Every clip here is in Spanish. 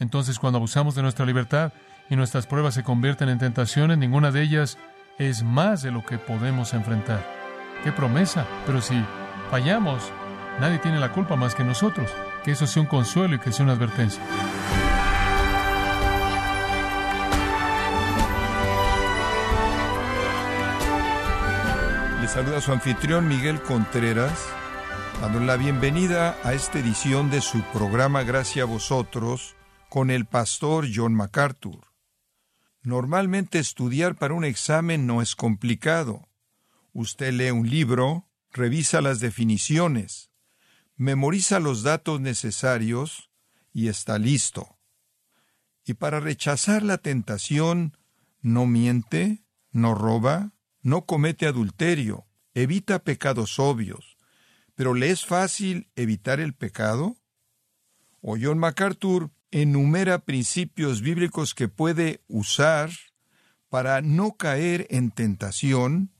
Entonces, cuando abusamos de nuestra libertad y nuestras pruebas se convierten en tentaciones, ninguna de ellas es más de lo que podemos enfrentar. ¡Qué promesa! Pero si fallamos, nadie tiene la culpa más que nosotros. Que eso sea un consuelo y que sea una advertencia. Le saluda su anfitrión Miguel Contreras, dando la bienvenida a esta edición de su programa Gracias a vosotros con el pastor John MacArthur. Normalmente estudiar para un examen no es complicado. Usted lee un libro, revisa las definiciones, memoriza los datos necesarios y está listo. Y para rechazar la tentación, no miente, no roba, no comete adulterio, evita pecados obvios. Pero ¿le es fácil evitar el pecado? O John MacArthur enumera principios bíblicos que puede usar para no caer en tentación.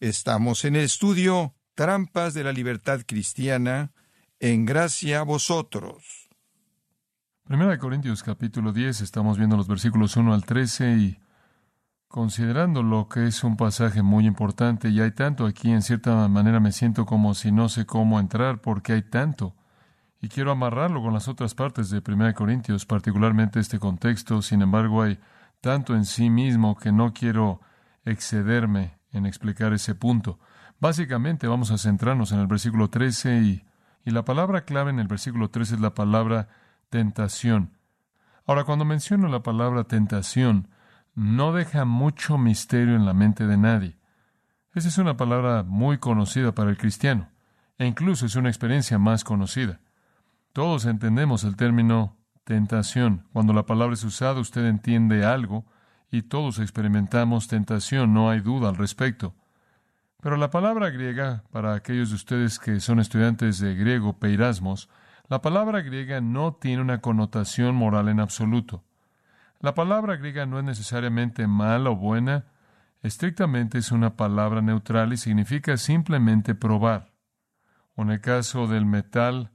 Estamos en el estudio Trampas de la Libertad Cristiana, en gracia a vosotros. Primera de Corintios capítulo 10, estamos viendo los versículos 1 al 13 y considerando lo que es un pasaje muy importante y hay tanto aquí, en cierta manera me siento como si no sé cómo entrar porque hay tanto. Y quiero amarrarlo con las otras partes de 1 Corintios, particularmente este contexto. Sin embargo, hay tanto en sí mismo que no quiero excederme en explicar ese punto. Básicamente vamos a centrarnos en el versículo 13 y, y la palabra clave en el versículo 13 es la palabra tentación. Ahora, cuando menciono la palabra tentación, no deja mucho misterio en la mente de nadie. Esa es una palabra muy conocida para el cristiano, e incluso es una experiencia más conocida. Todos entendemos el término tentación. Cuando la palabra es usada, usted entiende algo y todos experimentamos tentación, no hay duda al respecto. Pero la palabra griega, para aquellos de ustedes que son estudiantes de griego, peirasmos, la palabra griega no tiene una connotación moral en absoluto. La palabra griega no es necesariamente mala o buena, estrictamente es una palabra neutral y significa simplemente probar. O en el caso del metal,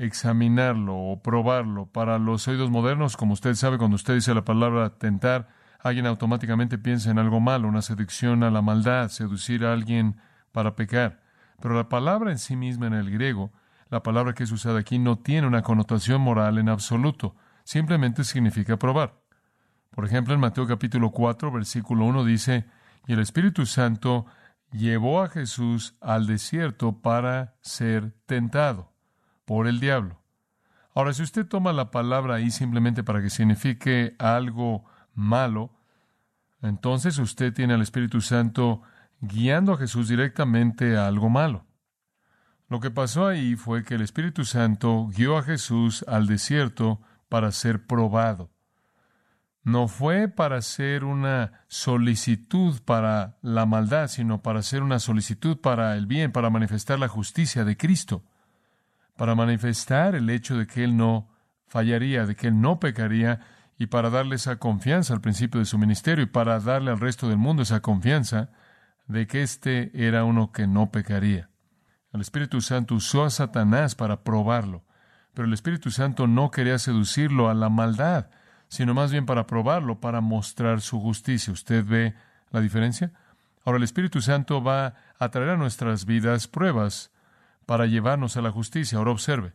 examinarlo o probarlo. Para los oídos modernos, como usted sabe, cuando usted dice la palabra tentar, alguien automáticamente piensa en algo malo, una seducción a la maldad, seducir a alguien para pecar. Pero la palabra en sí misma en el griego, la palabra que es usada aquí, no tiene una connotación moral en absoluto, simplemente significa probar. Por ejemplo, en Mateo capítulo 4, versículo 1 dice, y el Espíritu Santo llevó a Jesús al desierto para ser tentado por el diablo. Ahora, si usted toma la palabra ahí simplemente para que signifique algo malo, entonces usted tiene al Espíritu Santo guiando a Jesús directamente a algo malo. Lo que pasó ahí fue que el Espíritu Santo guió a Jesús al desierto para ser probado. No fue para hacer una solicitud para la maldad, sino para hacer una solicitud para el bien, para manifestar la justicia de Cristo para manifestar el hecho de que Él no fallaría, de que Él no pecaría, y para darle esa confianza al principio de su ministerio y para darle al resto del mundo esa confianza de que éste era uno que no pecaría. El Espíritu Santo usó a Satanás para probarlo, pero el Espíritu Santo no quería seducirlo a la maldad, sino más bien para probarlo, para mostrar su justicia. ¿Usted ve la diferencia? Ahora el Espíritu Santo va a traer a nuestras vidas pruebas para llevarnos a la justicia. Ahora observe,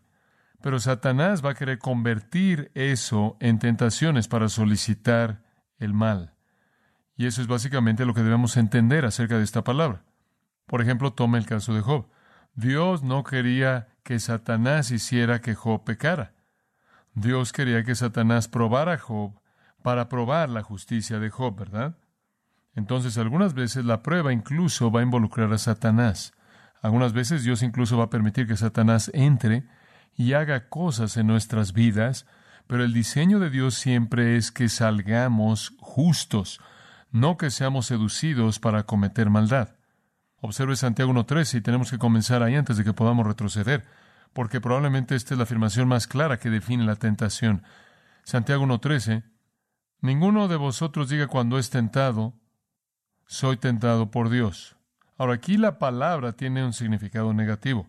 Pero Satanás va a querer convertir eso en tentaciones para solicitar el mal. Y eso es básicamente lo que debemos entender acerca de esta palabra. Por ejemplo, tome el caso de Job. Dios no quería que Satanás hiciera que Job pecara. Dios quería que Satanás probara a Job para probar la justicia de Job, ¿verdad? Entonces, algunas veces la prueba incluso va a involucrar a Satanás. Algunas veces Dios incluso va a permitir que Satanás entre y haga cosas en nuestras vidas, pero el diseño de Dios siempre es que salgamos justos, no que seamos seducidos para cometer maldad. Observe Santiago 1.13 y tenemos que comenzar ahí antes de que podamos retroceder, porque probablemente esta es la afirmación más clara que define la tentación. Santiago 1.13, ninguno de vosotros diga cuando es tentado, soy tentado por Dios. Ahora aquí la palabra tiene un significado negativo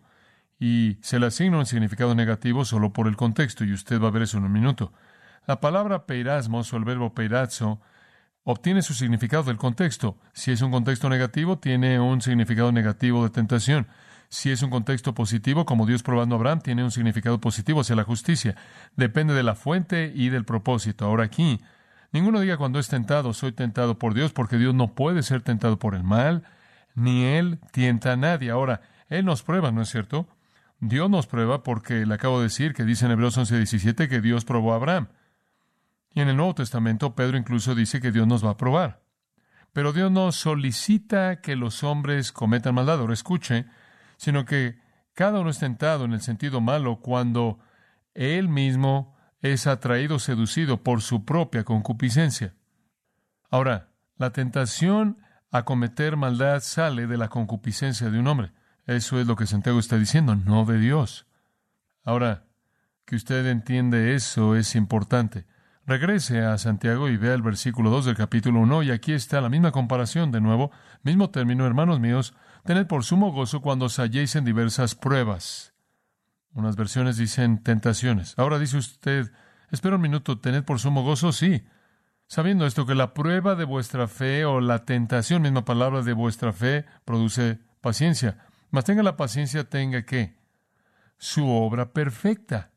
y se le asigna un significado negativo solo por el contexto y usted va a ver eso en un minuto. La palabra peirasmos o el verbo peirazo obtiene su significado del contexto. Si es un contexto negativo, tiene un significado negativo de tentación. Si es un contexto positivo, como Dios probando a Abraham, tiene un significado positivo hacia la justicia. Depende de la fuente y del propósito. Ahora aquí, ninguno diga cuando es tentado, soy tentado por Dios, porque Dios no puede ser tentado por el mal, ni Él tienta a nadie. Ahora, Él nos prueba, ¿no es cierto? Dios nos prueba porque le acabo de decir que dice en Hebreos 11:17 que Dios probó a Abraham. Y en el Nuevo Testamento Pedro incluso dice que Dios nos va a probar. Pero Dios no solicita que los hombres cometan maldad, o escuche, sino que cada uno es tentado en el sentido malo cuando él mismo es atraído, seducido por su propia concupiscencia. Ahora, la tentación a cometer maldad sale de la concupiscencia de un hombre. Eso es lo que Santiago está diciendo, no de Dios. Ahora, que usted entiende eso es importante. Regrese a Santiago y vea el versículo 2 del capítulo 1 y aquí está la misma comparación de nuevo, mismo término, hermanos míos, tened por sumo gozo cuando os halléis en diversas pruebas. Unas versiones dicen tentaciones. Ahora dice usted, espera un minuto, tened por sumo gozo, sí. Sabiendo esto que la prueba de vuestra fe o la tentación, misma palabra de vuestra fe, produce paciencia. Mas tenga la paciencia, tenga qué? Su obra perfecta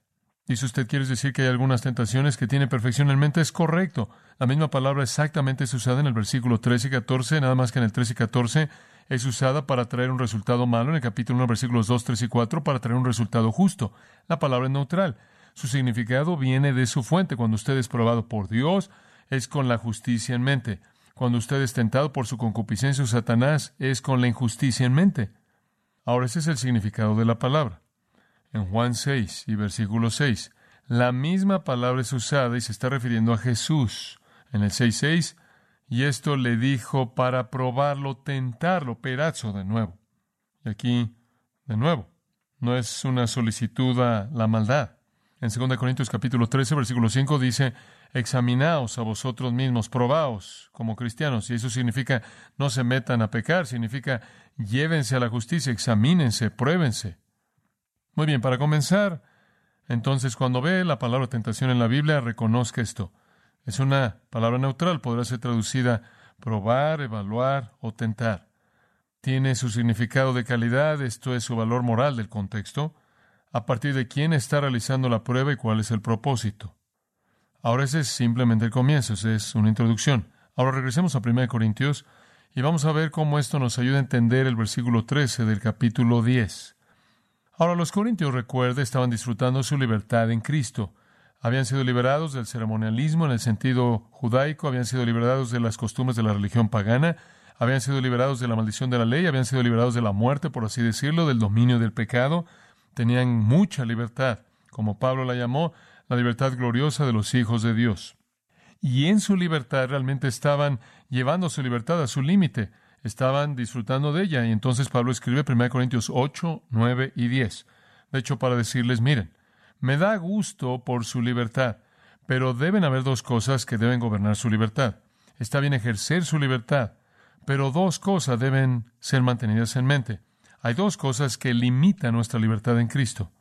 y si usted quiere decir que hay algunas tentaciones que tienen perfección en mente, es correcto. La misma palabra exactamente es usada en el versículo 13 y 14, nada más que en el 13 y 14 es usada para traer un resultado malo, en el capítulo 1, versículos 2, 3 y 4, para traer un resultado justo. La palabra es neutral. Su significado viene de su fuente. Cuando usted es probado por Dios, es con la justicia en mente. Cuando usted es tentado por su concupiscencia o Satanás, es con la injusticia en mente. Ahora, ese es el significado de la palabra en Juan 6 y versículo 6. La misma palabra es usada y se está refiriendo a Jesús. En el 6.6, y esto le dijo para probarlo, tentarlo, perazo de nuevo. Y aquí, de nuevo, no es una solicitud a la maldad. En 2 Corintios capítulo 13, versículo 5 dice, examinaos a vosotros mismos, probaos como cristianos. Y eso significa no se metan a pecar, significa llévense a la justicia, examínense, pruébense. Muy bien, para comenzar, entonces cuando ve la palabra tentación en la Biblia, reconozca esto. Es una palabra neutral, podrá ser traducida probar, evaluar o tentar. Tiene su significado de calidad, esto es su valor moral del contexto, a partir de quién está realizando la prueba y cuál es el propósito. Ahora ese es simplemente el comienzo, es una introducción. Ahora regresemos a 1 Corintios y vamos a ver cómo esto nos ayuda a entender el versículo 13 del capítulo 10. Ahora los corintios, recuerde, estaban disfrutando su libertad en Cristo. Habían sido liberados del ceremonialismo en el sentido judaico, habían sido liberados de las costumbres de la religión pagana, habían sido liberados de la maldición de la ley, habían sido liberados de la muerte, por así decirlo, del dominio del pecado. Tenían mucha libertad, como Pablo la llamó, la libertad gloriosa de los hijos de Dios. Y en su libertad realmente estaban llevando su libertad a su límite estaban disfrutando de ella. Y entonces Pablo escribe 1 Corintios 8, 9 y 10. De hecho, para decirles, miren, me da gusto por su libertad, pero deben haber dos cosas que deben gobernar su libertad. Está bien ejercer su libertad, pero dos cosas deben ser mantenidas en mente. Hay dos cosas que limitan nuestra libertad en Cristo.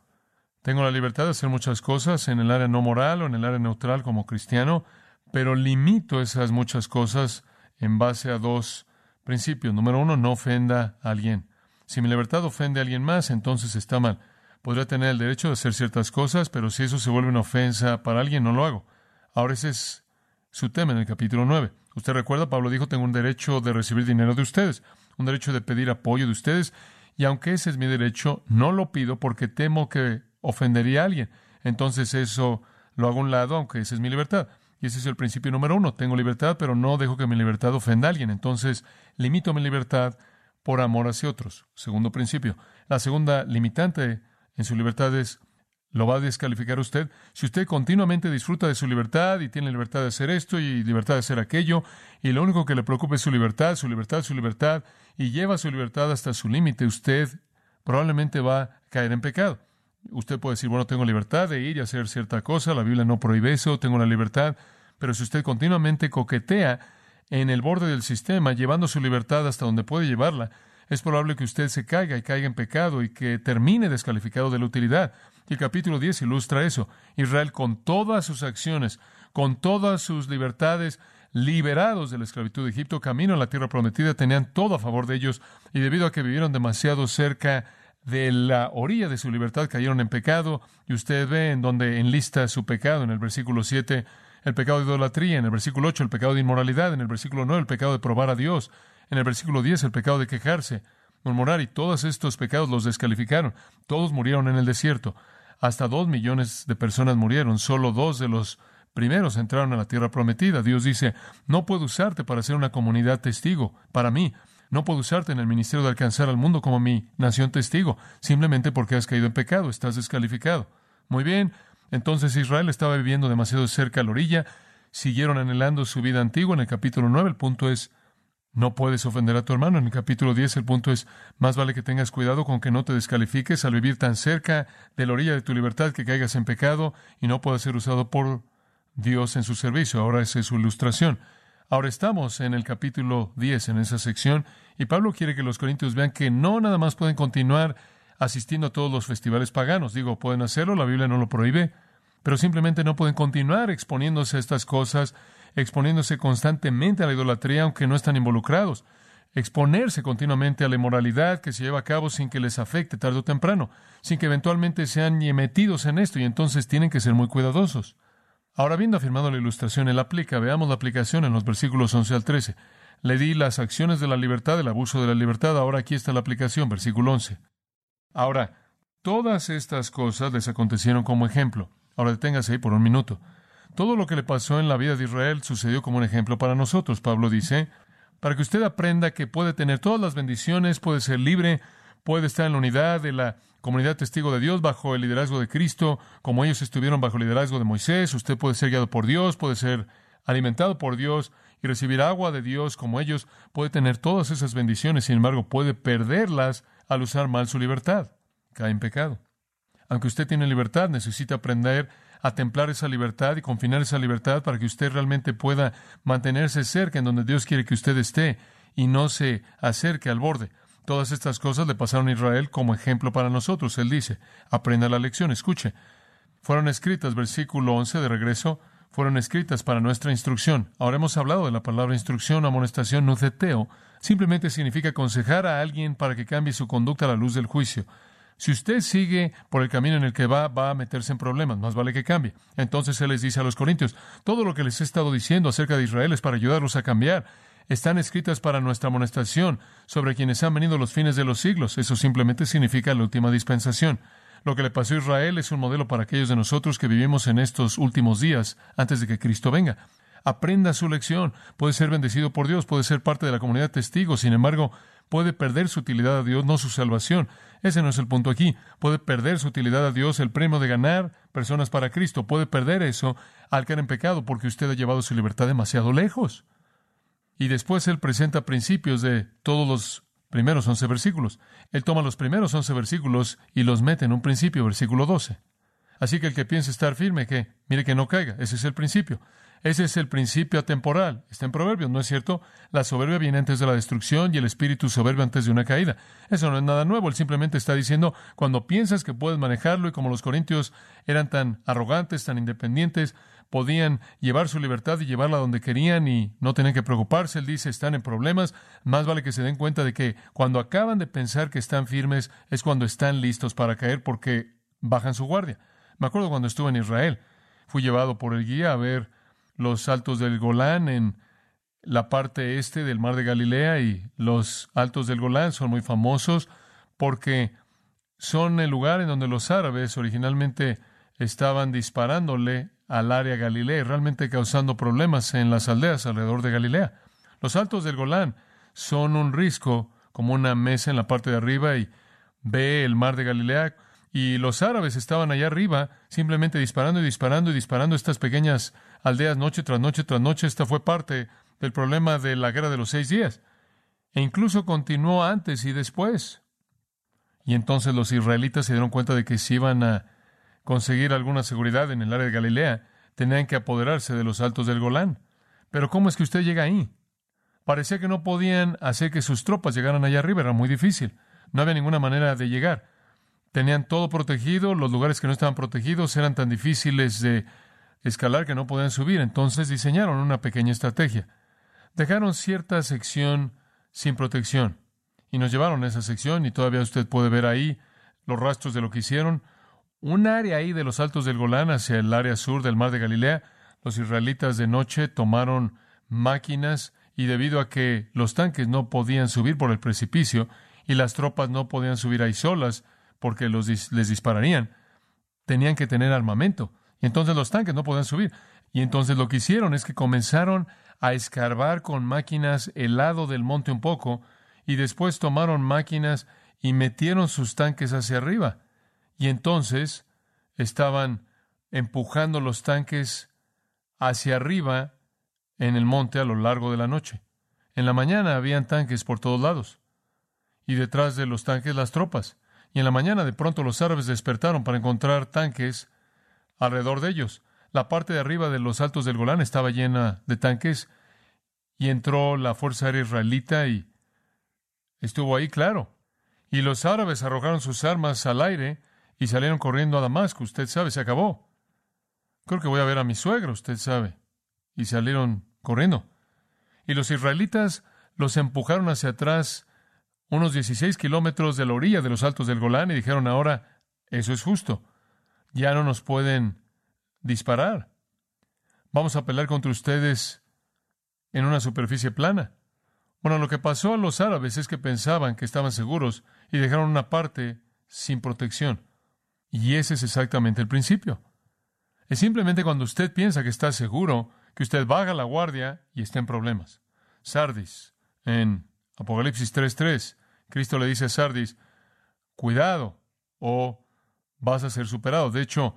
Tengo la libertad de hacer muchas cosas en el área no moral o en el área neutral como cristiano, pero limito esas muchas cosas en base a dos Principio número uno, no ofenda a alguien. Si mi libertad ofende a alguien más, entonces está mal. Podría tener el derecho de hacer ciertas cosas, pero si eso se vuelve una ofensa para alguien, no lo hago. Ahora ese es su tema en el capítulo 9. Usted recuerda, Pablo dijo, tengo un derecho de recibir dinero de ustedes, un derecho de pedir apoyo de ustedes, y aunque ese es mi derecho, no lo pido porque temo que ofendería a alguien. Entonces eso lo hago a un lado, aunque esa es mi libertad. Y ese es el principio número uno. Tengo libertad, pero no dejo que mi libertad ofenda a alguien. Entonces, limito mi libertad por amor hacia otros. Segundo principio. La segunda limitante en su libertad es, ¿lo va a descalificar usted? Si usted continuamente disfruta de su libertad y tiene libertad de hacer esto y libertad de hacer aquello, y lo único que le preocupa es su libertad, su libertad, su libertad, y lleva su libertad hasta su límite, usted probablemente va a caer en pecado. Usted puede decir, bueno, tengo libertad de ir y hacer cierta cosa, la Biblia no prohíbe eso, tengo la libertad, pero si usted continuamente coquetea en el borde del sistema, llevando su libertad hasta donde puede llevarla, es probable que usted se caiga y caiga en pecado y que termine descalificado de la utilidad. Y el capítulo 10 ilustra eso. Israel con todas sus acciones, con todas sus libertades, liberados de la esclavitud de Egipto, camino a la tierra prometida, tenían todo a favor de ellos, y debido a que vivieron demasiado cerca de la orilla de su libertad cayeron en pecado, y usted ve en donde enlista su pecado en el versículo 7, el pecado de idolatría, en el versículo 8 el pecado de inmoralidad, en el versículo 9 el pecado de probar a Dios, en el versículo 10 el pecado de quejarse, murmurar, y todos estos pecados los descalificaron. Todos murieron en el desierto. Hasta dos millones de personas murieron, solo dos de los primeros entraron a la tierra prometida. Dios dice, no puedo usarte para ser una comunidad testigo, para mí, no puedo usarte en el ministerio de alcanzar al mundo como mi nación testigo, simplemente porque has caído en pecado, estás descalificado. Muy bien, entonces Israel estaba viviendo demasiado cerca a la orilla, siguieron anhelando su vida antigua. En el capítulo 9 el punto es, no puedes ofender a tu hermano. En el capítulo 10 el punto es, más vale que tengas cuidado con que no te descalifiques al vivir tan cerca de la orilla de tu libertad que caigas en pecado y no puedas ser usado por Dios en su servicio. Ahora esa es su ilustración. Ahora estamos en el capítulo 10, en esa sección, y Pablo quiere que los corintios vean que no nada más pueden continuar asistiendo a todos los festivales paganos. Digo, pueden hacerlo, la Biblia no lo prohíbe, pero simplemente no pueden continuar exponiéndose a estas cosas, exponiéndose constantemente a la idolatría, aunque no están involucrados. Exponerse continuamente a la inmoralidad que se lleva a cabo sin que les afecte tarde o temprano, sin que eventualmente sean metidos en esto, y entonces tienen que ser muy cuidadosos. Ahora, habiendo afirmado la ilustración, él aplica. Veamos la aplicación en los versículos 11 al 13. Le di las acciones de la libertad, el abuso de la libertad. Ahora aquí está la aplicación, versículo 11. Ahora, todas estas cosas les acontecieron como ejemplo. Ahora deténgase ahí por un minuto. Todo lo que le pasó en la vida de Israel sucedió como un ejemplo para nosotros. Pablo dice, para que usted aprenda que puede tener todas las bendiciones, puede ser libre, puede estar en la unidad de la comunidad testigo de Dios bajo el liderazgo de Cristo, como ellos estuvieron bajo el liderazgo de Moisés. Usted puede ser guiado por Dios, puede ser alimentado por Dios y recibir agua de Dios como ellos. Puede tener todas esas bendiciones, sin embargo, puede perderlas al usar mal su libertad. Cae en pecado. Aunque usted tiene libertad, necesita aprender a templar esa libertad y confinar esa libertad para que usted realmente pueda mantenerse cerca en donde Dios quiere que usted esté y no se acerque al borde. Todas estas cosas le pasaron a Israel como ejemplo para nosotros. Él dice, aprenda la lección, escuche. Fueron escritas, versículo 11 de regreso, fueron escritas para nuestra instrucción. Ahora hemos hablado de la palabra instrucción, amonestación, nuceteo. Simplemente significa aconsejar a alguien para que cambie su conducta a la luz del juicio. Si usted sigue por el camino en el que va, va a meterse en problemas, más vale que cambie. Entonces Él les dice a los corintios, todo lo que les he estado diciendo acerca de Israel es para ayudarlos a cambiar están escritas para nuestra amonestación sobre quienes han venido los fines de los siglos. Eso simplemente significa la última dispensación. Lo que le pasó a Israel es un modelo para aquellos de nosotros que vivimos en estos últimos días antes de que Cristo venga. Aprenda su lección. Puede ser bendecido por Dios, puede ser parte de la comunidad testigo. Sin embargo, puede perder su utilidad a Dios, no su salvación. Ese no es el punto aquí. Puede perder su utilidad a Dios, el premio de ganar personas para Cristo. Puede perder eso al caer en pecado porque usted ha llevado su libertad demasiado lejos. Y después él presenta principios de todos los primeros once versículos. Él toma los primeros once versículos y los mete en un principio, versículo 12. Así que el que piense estar firme, que mire que no caiga. Ese es el principio. Ese es el principio atemporal. Está en Proverbios, ¿no es cierto? La soberbia viene antes de la destrucción y el espíritu soberbio antes de una caída. Eso no es nada nuevo. Él simplemente está diciendo, cuando piensas que puedes manejarlo y como los corintios eran tan arrogantes, tan independientes, podían llevar su libertad y llevarla donde querían y no tenían que preocuparse. Él dice, están en problemas, más vale que se den cuenta de que cuando acaban de pensar que están firmes es cuando están listos para caer porque bajan su guardia. Me acuerdo cuando estuve en Israel, fui llevado por el guía a ver los altos del Golán en la parte este del mar de Galilea y los altos del Golán son muy famosos porque son el lugar en donde los árabes originalmente estaban disparándole al área Galilea y realmente causando problemas en las aldeas alrededor de Galilea. Los altos del Golán son un risco, como una mesa en la parte de arriba y ve el mar de Galilea. Y los árabes estaban allá arriba simplemente disparando y disparando y disparando estas pequeñas aldeas noche tras noche tras noche. Esta fue parte del problema de la guerra de los seis días. E incluso continuó antes y después. Y entonces los israelitas se dieron cuenta de que si iban a conseguir alguna seguridad en el área de Galilea, tenían que apoderarse de los altos del Golán. Pero ¿cómo es que usted llega ahí? Parecía que no podían hacer que sus tropas llegaran allá arriba, era muy difícil. No había ninguna manera de llegar. Tenían todo protegido, los lugares que no estaban protegidos eran tan difíciles de escalar que no podían subir. Entonces diseñaron una pequeña estrategia. Dejaron cierta sección sin protección y nos llevaron a esa sección y todavía usted puede ver ahí los rastros de lo que hicieron. Un área ahí de los altos del Golán hacia el área sur del mar de Galilea, los israelitas de noche tomaron máquinas y debido a que los tanques no podían subir por el precipicio y las tropas no podían subir ahí solas porque les dispararían, tenían que tener armamento. Y entonces los tanques no podían subir. Y entonces lo que hicieron es que comenzaron a escarbar con máquinas el lado del monte un poco y después tomaron máquinas y metieron sus tanques hacia arriba. Y entonces estaban empujando los tanques hacia arriba en el monte a lo largo de la noche. En la mañana habían tanques por todos lados y detrás de los tanques las tropas. Y en la mañana de pronto los árabes despertaron para encontrar tanques alrededor de ellos. La parte de arriba de los altos del Golán estaba llena de tanques y entró la Fuerza Aérea Israelita y estuvo ahí, claro. Y los árabes arrojaron sus armas al aire y salieron corriendo a Damasco. Usted sabe, se acabó. Creo que voy a ver a mi suegro, usted sabe. Y salieron corriendo. Y los israelitas los empujaron hacia atrás unos 16 kilómetros de la orilla de los altos del Golán y dijeron ahora, eso es justo. Ya no nos pueden disparar. Vamos a pelear contra ustedes en una superficie plana. Bueno, lo que pasó a los árabes es que pensaban que estaban seguros y dejaron una parte sin protección. Y ese es exactamente el principio. Es simplemente cuando usted piensa que está seguro que usted baja la guardia y está en problemas. Sardis, en Apocalipsis 3.3, Cristo le dice a Sardis, cuidado o vas a ser superado. De hecho,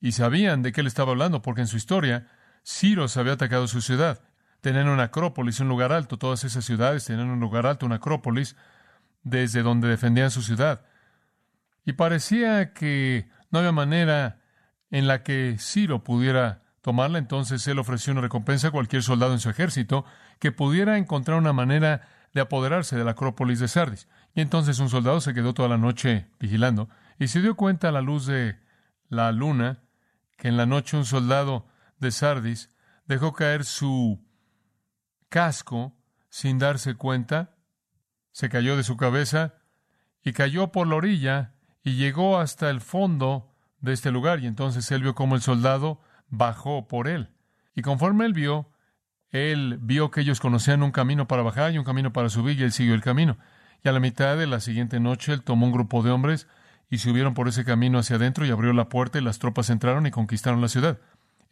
y sabían de qué le estaba hablando, porque en su historia, Ciro se había atacado su ciudad. Tenían una acrópolis, un lugar alto, todas esas ciudades tenían un lugar alto, una acrópolis, desde donde defendían su ciudad. Y parecía que no había manera en la que Ciro pudiera tomarla, entonces él ofreció una recompensa a cualquier soldado en su ejército que pudiera encontrar una manera de apoderarse de la Acrópolis de Sardis. Y entonces un soldado se quedó toda la noche vigilando y se dio cuenta a la luz de la luna que en la noche un soldado de Sardis dejó caer su casco sin darse cuenta, se cayó de su cabeza y cayó por la orilla y llegó hasta el fondo de este lugar. Y entonces él vio cómo el soldado bajó por él. Y conforme él vio, él vio que ellos conocían un camino para bajar y un camino para subir, y él siguió el camino. Y a la mitad de la siguiente noche, él tomó un grupo de hombres y subieron por ese camino hacia adentro y abrió la puerta y las tropas entraron y conquistaron la ciudad.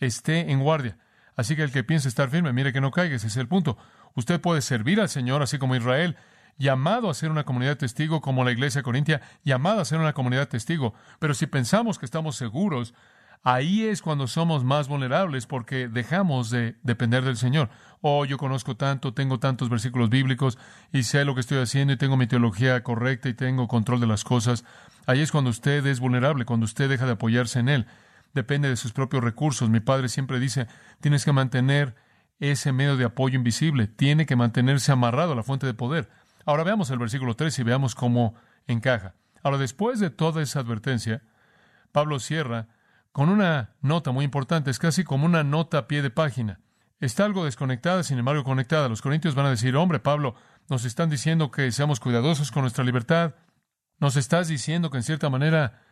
Esté en guardia. Así que el que piense estar firme, mire que no caiga, ese es el punto. Usted puede servir al Señor así como Israel, llamado a ser una comunidad testigo como la iglesia corintia, llamado a ser una comunidad testigo. Pero si pensamos que estamos seguros, ahí es cuando somos más vulnerables porque dejamos de depender del Señor. Oh, yo conozco tanto, tengo tantos versículos bíblicos y sé lo que estoy haciendo y tengo mi teología correcta y tengo control de las cosas. Ahí es cuando usted es vulnerable, cuando usted deja de apoyarse en Él. Depende de sus propios recursos. Mi padre siempre dice, tienes que mantener ese medio de apoyo invisible, tiene que mantenerse amarrado a la fuente de poder. Ahora veamos el versículo 3 y veamos cómo encaja. Ahora, después de toda esa advertencia, Pablo cierra con una nota muy importante, es casi como una nota a pie de página. Está algo desconectada, sin embargo conectada. Los corintios van a decir, hombre, Pablo, nos están diciendo que seamos cuidadosos con nuestra libertad. Nos estás diciendo que en cierta manera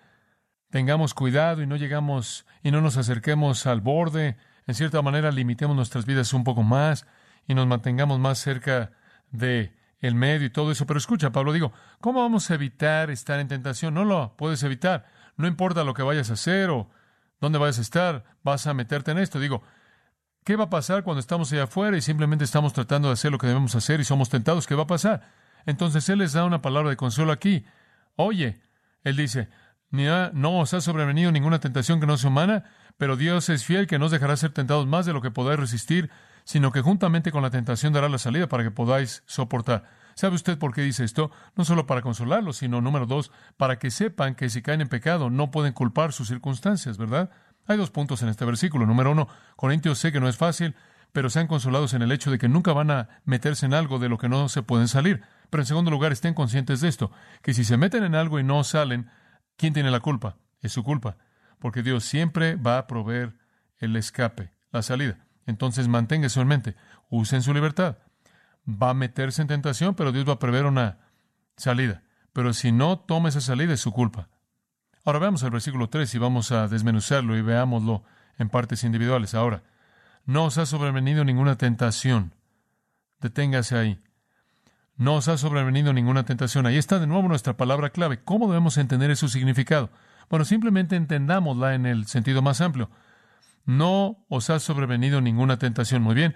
tengamos cuidado y no llegamos y no nos acerquemos al borde. En cierta manera limitemos nuestras vidas un poco más y nos mantengamos más cerca de el medio y todo eso. Pero escucha, Pablo, digo, ¿cómo vamos a evitar estar en tentación? No lo puedes evitar. No importa lo que vayas a hacer o dónde vayas a estar, vas a meterte en esto. Digo, ¿qué va a pasar cuando estamos allá afuera y simplemente estamos tratando de hacer lo que debemos hacer y somos tentados? ¿Qué va a pasar? Entonces Él les da una palabra de consuelo aquí. Oye, Él dice, no os ha sobrevenido ninguna tentación que no sea humana, pero Dios es fiel que no os dejará ser tentados más de lo que podáis resistir, sino que juntamente con la tentación dará la salida para que podáis soportar. ¿Sabe usted por qué dice esto? No solo para consolarlos, sino, número dos, para que sepan que si caen en pecado no pueden culpar sus circunstancias, ¿verdad? Hay dos puntos en este versículo. Número uno, Corintios sé que no es fácil, pero sean consolados en el hecho de que nunca van a meterse en algo de lo que no se pueden salir. Pero en segundo lugar, estén conscientes de esto, que si se meten en algo y no salen, ¿quién tiene la culpa? Es su culpa, porque Dios siempre va a proveer el escape, la salida. Entonces manténgase en mente, usen su libertad. Va a meterse en tentación, pero Dios va a prever una salida. Pero si no toma esa salida, es su culpa. Ahora veamos el versículo 3 y vamos a desmenuzarlo y veámoslo en partes individuales. Ahora, no os ha sobrevenido ninguna tentación. Deténgase ahí. No os ha sobrevenido ninguna tentación. Ahí está de nuevo nuestra palabra clave. ¿Cómo debemos entender su significado? Bueno, simplemente entendámosla en el sentido más amplio. No os ha sobrevenido ninguna tentación. Muy bien.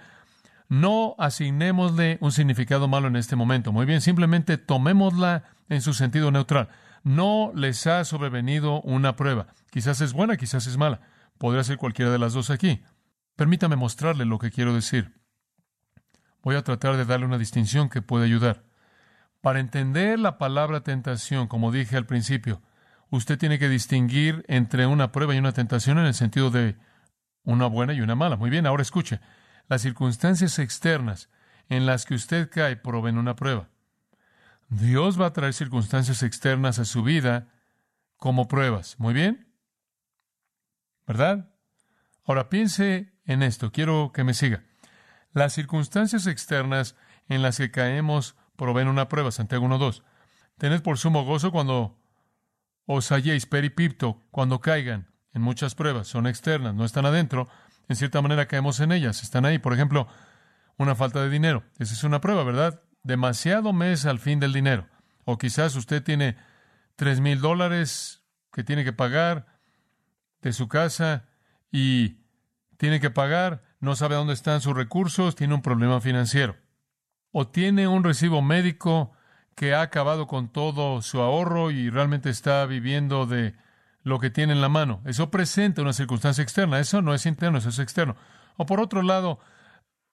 No asignémosle un significado malo en este momento. Muy bien, simplemente tomémosla en su sentido neutral. No les ha sobrevenido una prueba. Quizás es buena, quizás es mala. Podría ser cualquiera de las dos aquí. Permítame mostrarle lo que quiero decir. Voy a tratar de darle una distinción que puede ayudar. Para entender la palabra tentación, como dije al principio, usted tiene que distinguir entre una prueba y una tentación en el sentido de una buena y una mala. Muy bien, ahora escuche. Las circunstancias externas en las que usted cae proveen una prueba. Dios va a traer circunstancias externas a su vida como pruebas. Muy bien. ¿Verdad? Ahora piense en esto. Quiero que me siga. Las circunstancias externas en las que caemos proveen una prueba. Santiago 1.2. Tened por sumo gozo cuando os halléis peripipto, cuando caigan, en muchas pruebas, son externas, no están adentro, en cierta manera caemos en ellas, están ahí. Por ejemplo, una falta de dinero. Esa es una prueba, ¿verdad? Demasiado mes al fin del dinero. O quizás usted tiene tres mil dólares que tiene que pagar de su casa y tiene que pagar, no sabe dónde están sus recursos, tiene un problema financiero. O tiene un recibo médico que ha acabado con todo su ahorro y realmente está viviendo de lo que tiene en la mano. Eso presenta una circunstancia externa. Eso no es interno, eso es externo. O por otro lado,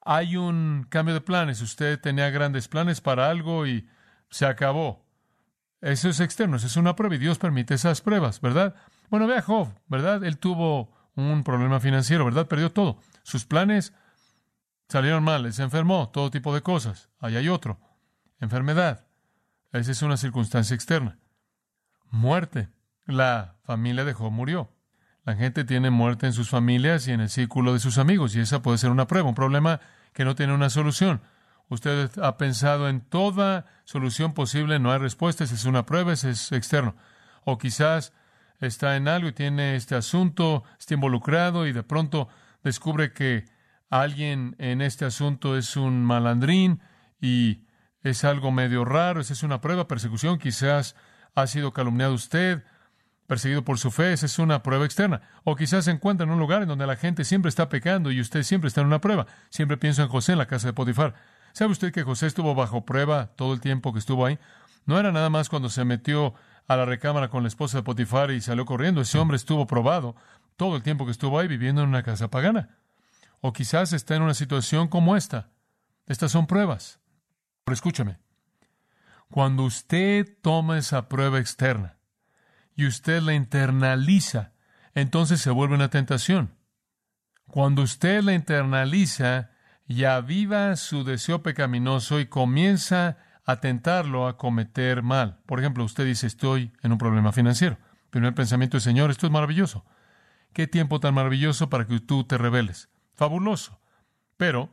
hay un cambio de planes. Usted tenía grandes planes para algo y se acabó. Eso es externo, eso es una prueba y Dios permite esas pruebas, ¿verdad? Bueno, vea Job, ¿verdad? Él tuvo un problema financiero, ¿verdad? Perdió todo. Sus planes salieron mal, se enfermó, todo tipo de cosas. Ahí hay otro. Enfermedad. Esa es una circunstancia externa. Muerte. La familia de Job murió. La gente tiene muerte en sus familias y en el círculo de sus amigos, y esa puede ser una prueba, un problema que no tiene una solución. Usted ha pensado en toda solución posible, no hay respuestas, es una prueba, es externo. O quizás está en algo y tiene este asunto, está involucrado y de pronto descubre que alguien en este asunto es un malandrín y es algo medio raro, esa es una prueba, persecución, quizás ha sido calumniado usted, perseguido por su fe, esa es una prueba externa. O quizás se encuentra en un lugar en donde la gente siempre está pecando y usted siempre está en una prueba. Siempre pienso en José en la casa de Potifar. ¿Sabe usted que José estuvo bajo prueba todo el tiempo que estuvo ahí? No era nada más cuando se metió a la recámara con la esposa de Potifar y salió corriendo. Ese hombre estuvo probado todo el tiempo que estuvo ahí viviendo en una casa pagana. O quizás está en una situación como esta. Estas son pruebas. Pero escúchame. Cuando usted toma esa prueba externa, y usted la internaliza, entonces se vuelve una tentación. Cuando usted la internaliza y aviva su deseo pecaminoso y comienza a tentarlo a cometer mal. Por ejemplo, usted dice, estoy en un problema financiero. Primer pensamiento es, Señor, esto es maravilloso. qué tiempo tan maravilloso para que tú te rebeles. Fabuloso. Pero,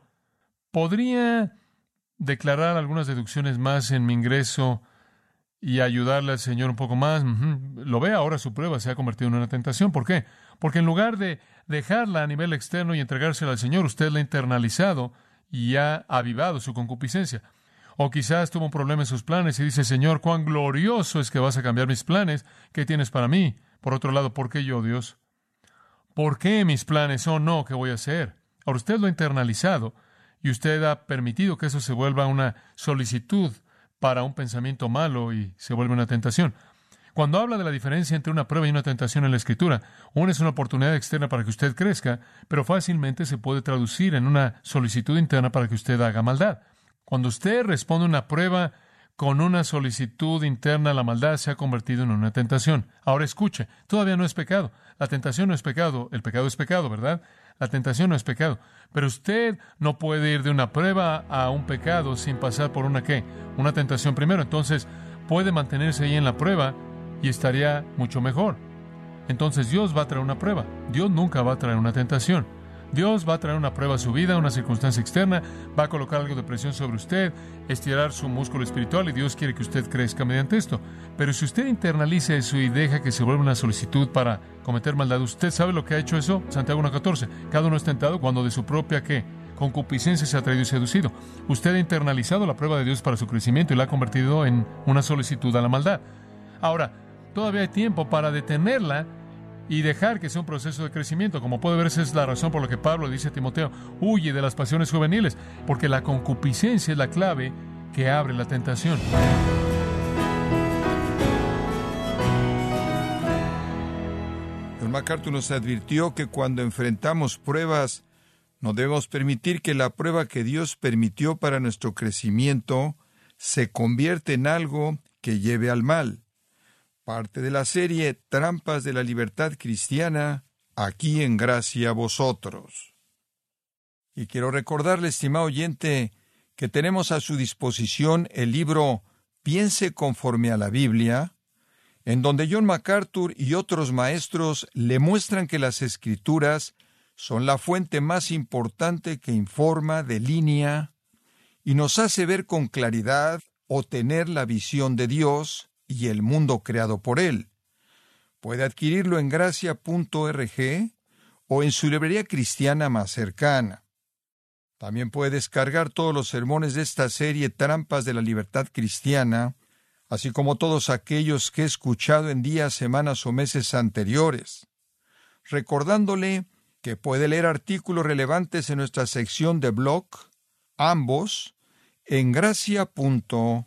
¿podría declarar algunas deducciones más en mi ingreso y ayudarle al Señor un poco más? Lo ve ahora su prueba se ha convertido en una tentación. ¿Por qué? Porque en lugar de dejarla a nivel externo y entregársela al Señor, usted la ha internalizado y ha avivado su concupiscencia. O quizás tuvo un problema en sus planes y dice, Señor, cuán glorioso es que vas a cambiar mis planes. ¿Qué tienes para mí? Por otro lado, ¿por qué yo, Dios? ¿Por qué mis planes? Oh, no, ¿qué voy a hacer? Ahora usted lo ha internalizado y usted ha permitido que eso se vuelva una solicitud para un pensamiento malo y se vuelve una tentación. Cuando habla de la diferencia entre una prueba y una tentación en la Escritura, una es una oportunidad externa para que usted crezca, pero fácilmente se puede traducir en una solicitud interna para que usted haga maldad. Cuando usted responde a una prueba con una solicitud interna, la maldad se ha convertido en una tentación. Ahora escuche, todavía no es pecado. La tentación no es pecado, el pecado es pecado, ¿verdad? La tentación no es pecado. Pero usted no puede ir de una prueba a un pecado sin pasar por una qué? Una tentación primero. Entonces puede mantenerse ahí en la prueba y estaría mucho mejor. Entonces Dios va a traer una prueba. Dios nunca va a traer una tentación. Dios va a traer una prueba a su vida, una circunstancia externa, va a colocar algo de presión sobre usted, estirar su músculo espiritual y Dios quiere que usted crezca mediante esto. Pero si usted internaliza eso y deja que se vuelva una solicitud para cometer maldad, ¿usted sabe lo que ha hecho eso? Santiago 1.14. Cada uno es tentado cuando de su propia ¿qué? concupiscencia se ha traído y seducido. Usted ha internalizado la prueba de Dios para su crecimiento y la ha convertido en una solicitud a la maldad. Ahora, todavía hay tiempo para detenerla y dejar que sea un proceso de crecimiento. Como puede ver, esa es la razón por la que Pablo dice a Timoteo, huye de las pasiones juveniles, porque la concupiscencia es la clave que abre la tentación. El MacArthur nos advirtió que cuando enfrentamos pruebas, no debemos permitir que la prueba que Dios permitió para nuestro crecimiento se convierta en algo que lleve al mal parte de la serie Trampas de la Libertad Cristiana, aquí en Gracia Vosotros. Y quiero recordarle, estimado oyente, que tenemos a su disposición el libro Piense conforme a la Biblia, en donde John MacArthur y otros maestros le muestran que las escrituras son la fuente más importante que informa, delinea y nos hace ver con claridad o tener la visión de Dios y el mundo creado por él. Puede adquirirlo en gracia.org o en su librería cristiana más cercana. También puede descargar todos los sermones de esta serie Trampas de la Libertad Cristiana, así como todos aquellos que he escuchado en días, semanas o meses anteriores, recordándole que puede leer artículos relevantes en nuestra sección de blog, ambos, en gracia.org.